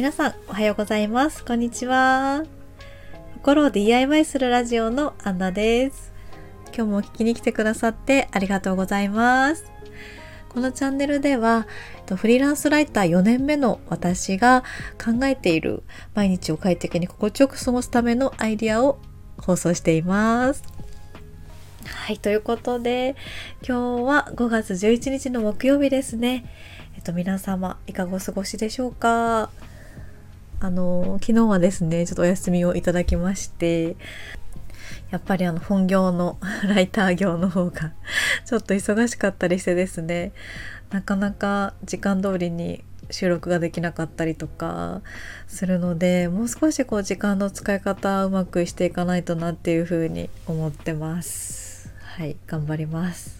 皆さんおはようございます。こんにちは。心を DIY するラジオのアンナです。今日も聞きに来てくださってありがとうございます。このチャンネルではフリーランスライター4年目の私が考えている毎日を快適に心地よく過ごすためのアイディアを放送しています。はい、ということで、今日は5月11日の木曜日ですね。えっと、皆様、いかがお過ごしでしょうか？あの、昨日はですね、ちょっとお休みをいただきまして、やっぱりあの、本業の ライター業の方がちょっと忙しかったりしてですね、なかなか時間通りに収録ができなかったりとかするのでもう少しこう時間の使い方うまくしていかないとなっていうふうに思ってます。はい頑張ります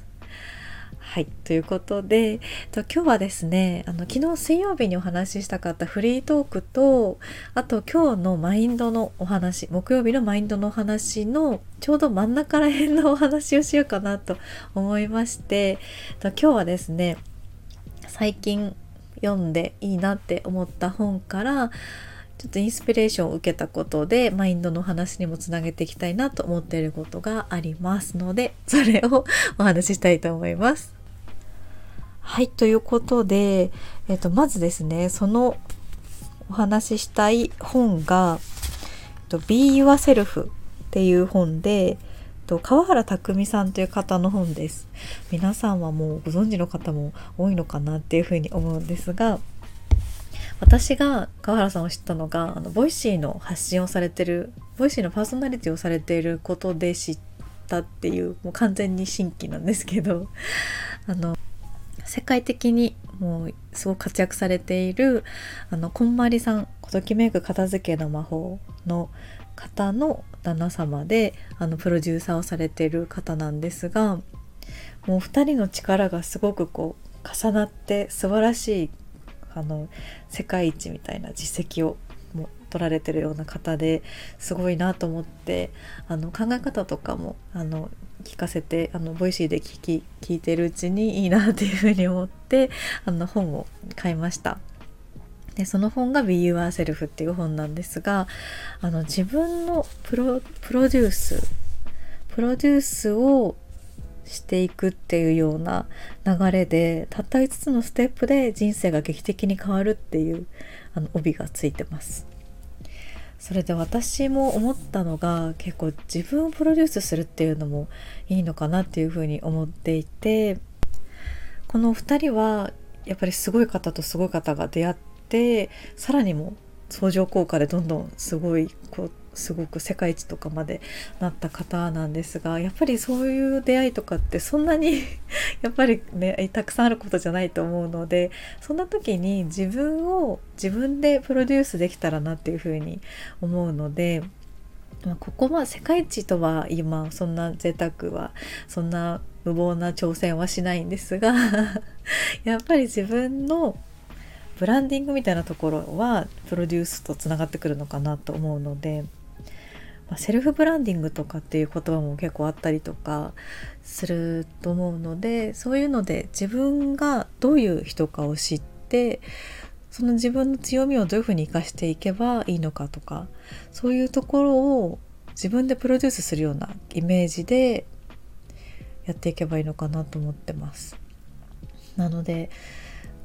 はいということでと今日はですねあの昨日水曜日にお話ししたかったフリートークとあと今日のマインドのお話木曜日のマインドのお話のちょうど真ん中ら辺のお話をしようかなと思いましてと今日はですね最近読んでいいなって思った本からちょっとインスピレーションを受けたことでマインドの話にもつなげていきたいなと思っていることがありますのでそれをお話ししたいと思います。はいということで、えっと、まずですねそのお話ししたい本が「Be Yourself」っていう本でと川原卓巳さんという方の本です。皆さんはもうご存知の方も多いのかなっていうふうに思うんですが私が川原さんを知ったのがあのボイシーの発信をされてるVoicy のパーソナリティをされていることで知ったっていうもう完全に新規なんですけどあの世界的にもうすごく活躍されているあのこんまりさん「ときめく片付けの魔法」の方の旦那様であのプロデューサーをされている方なんですがもう2人の力がすごくこう重なって素晴らしいあの世界一みたいな実績を取られてるような方ですごいなと思ってあの考え方とかもあの聞かせてあの Voicy で聞き聞いてるうちにいいなっていうふうに思ってあの本を買いました。でその本が「Be Yourself」っていう本なんですがあの自分のプロプロデュースプロデュースをしていくっていうような流れでたった5つのステップで人生が劇的に変わるっていうあの帯がついてます。それで私も思ったのが結構自分をプロデュースするっていうのもいいのかなっていうふうに思っていてこの2人はやっぱりすごい方とすごい方が出会ってさらにも相乗効果でどんどんすごいこうすごく世界一とかまでなった方なんですがやっぱりそういう出会いとかってそんなに やっぱりねたくさんあることじゃないと思うのでそんな時に自分を自分でプロデュースできたらなっていうふうに思うので。ま、ここは世界一とは今そんな贅沢はそんな無謀な挑戦はしないんですが やっぱり自分のブランディングみたいなところはプロデュースとつながってくるのかなと思うのでまあ、セルフブランディングとかっていう言葉も結構あったりとかすると思うのでそういうので自分がどういう人かを知ってその自分の強みをどういうふうに生かしていけばいいのかとかそういうところを自分でプロデュースするようなイメージでやっていけばいいのかなと思ってます。なので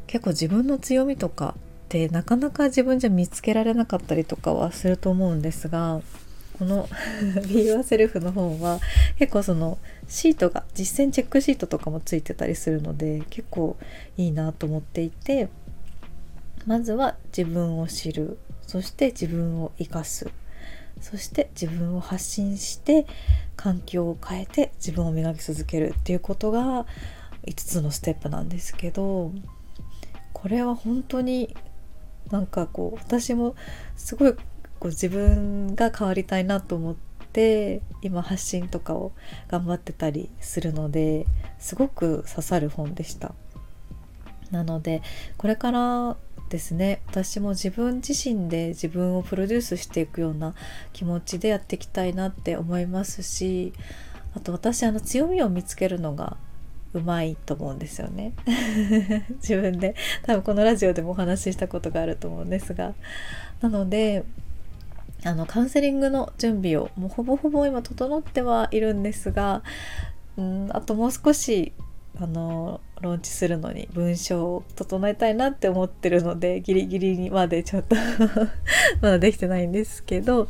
結構自分の強みとかってなかなか自分じゃ見つけられなかったりとかはすると思うんですがこの Be Yourself の本は結構そのシートが実践チェックシートとかもついてたりするので結構いいなと思っていてまずは自分を知る。そして自分を生かす。そして自分を発信して環境を変えて自分を磨き続けるっていうことが5つのステップなんですけどこれは本当になんかこう私もすごいこう自分が変わりたいなと思って今発信とかを頑張ってたりするのですごく刺さる本でした。なのでこれからですね私も自分自身で自分をプロデュースしていくような気持ちでやっていきたいなって思いますしあと私あの強みを見つけるのがうまいと思うんですよね。自分で多分このラジオでもお話ししたことがあると思うんですが。なのであのカウンセリングの準備をもうほぼほぼ今整ってはいるんですがうんあともう少しあのローンチするのに文章を整えたいなって思ってるのでギリギリにまでちょっと まだできてないんですけど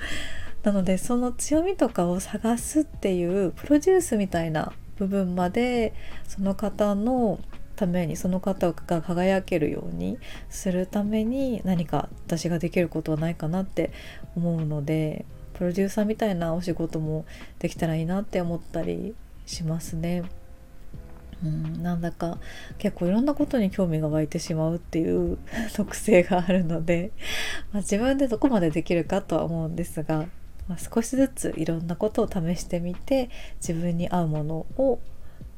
なのでその強みとかを探すっていうプロデュースみたいな部分までその方のためにその方が輝けるようにするために何か私ができることはないかなって思うのでプロデューサーみたいなお仕事もできたらいいなって思ったりしますね。うん、なんだか結構いろんなことに興味が湧いてしまうっていう 特性があるので、まあ、自分でどこまでできるかとは思うんですがまあ、少しずついろんなことを試してみて自分に合うものを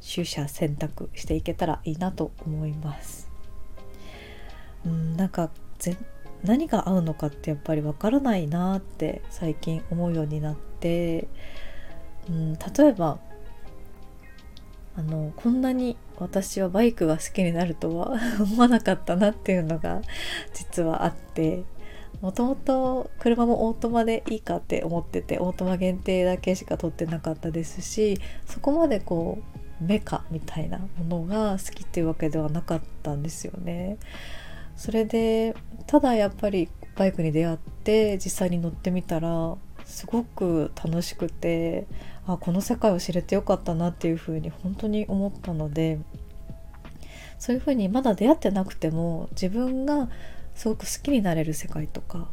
取捨選択していけたらいいなと思います。うんなんか何が合うのかってやっぱりわからないなって最近思うようになって、うん、例えばあのこんなに私はバイクが好きになるとは 思わなかったなっていうのが実はあってもともと車もオートマでいいかって思っててオートマ限定だけしか取ってなかったですしそこまでこうメカみたいなものが好きっていうわけではなかったんですよね。それでただやっぱりバイクに出会って実際に乗ってみたらすごく楽しくてあこの世界を知れてよかったなっていうふうに本当に思ったのでそういうふうにまだ出会ってなくても自分がすごく好きになれる世界とか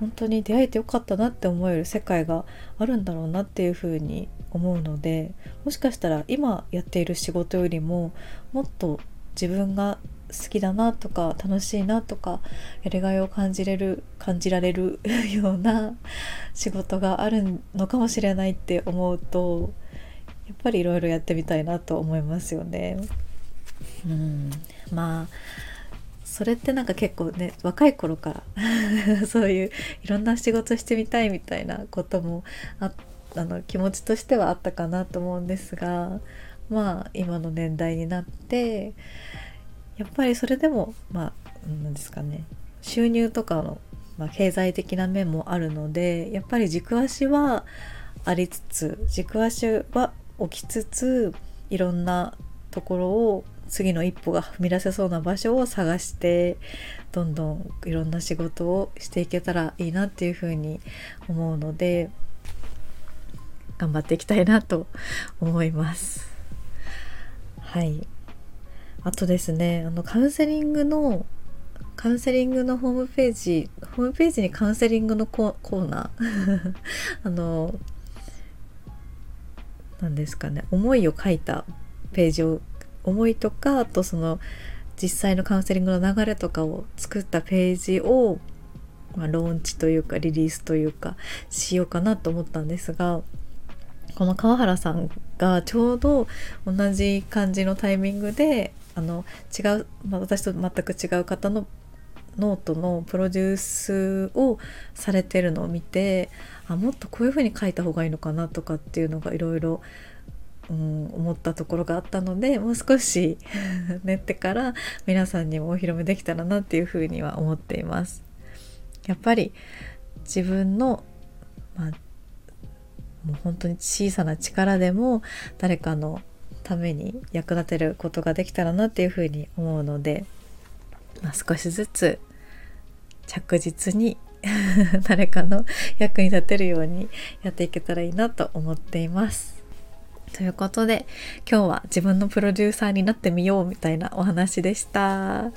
本当に出会えてよかったなって思える世界があるんだろうなっていうふうに思うのでもしかしたら今やっている仕事よりももっと自分が好きだなとか楽しいなとかやりがいを感じれる感じられる ような仕事があるのかもしれないって思うとやっぱりいろいろやってみたいなと思いますよね。うんまあそれってなんか結構ね若い頃から そういういろんな仕事してみたいみたいなこともああの気持ちとしてはあったかなと思うんですがまあ今の年代になってやっぱりそれでもまあ何ですかね収入とかの、まあ、経済的な面もあるのでやっぱり軸足はありつつ軸足は置きつついろんなところを次の一歩が踏み出せそうな場所を探してどんどんいろんな仕事をしていけたらいいなっていうふうに思うので頑張っていきたいなと思います。はいあとですねあのカウンセリングのカウンセリングのホームページホームページにカウンセリングのコーナー あの何ですかね思いを書いたページを思いとかあとその実際のカウンセリングの流れとかを作ったページを、まあ、ローンチというかリリースというかしようかなと思ったんですがこの川原さんがちょうど同じ感じのタイミングであの違う、まあ、私と全く違う方のノートのプロデュースをされてるのを見てあもっとこういう風に書いた方がいいのかなとかっていうのがいろいろ、思ったところがあったのでもう少し 練ってから皆さんにもお披露目できたらなっていうふうには思っています。やっぱり自分の、まあ、もう本当に小さな力でも誰かのために役立てることができたらなっていうふうに思うので、まあ、少しずつ着実に 誰かの役に立てるようにやっていけたらいいなと思っています。ということで今日は自分のプロデューサーになってみようみたいなお話でした。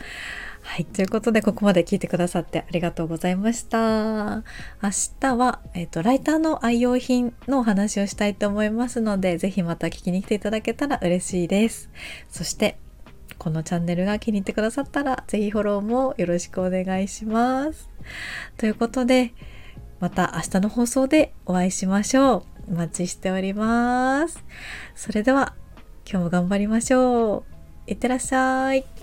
はい。ということで、ここまで聞いてくださってありがとうございました。明日は、えっ、ー、と、ライターの愛用品のお話をしたいと思いますので、ぜひまた聞きに来ていただけたら嬉しいです。そして、このチャンネルが気に入ってくださったら、ぜひフォローもよろしくお願いします。ということで、また明日の放送でお会いしましょう。お待ちしております。それでは今日も頑張りましょう。いってらっしゃい。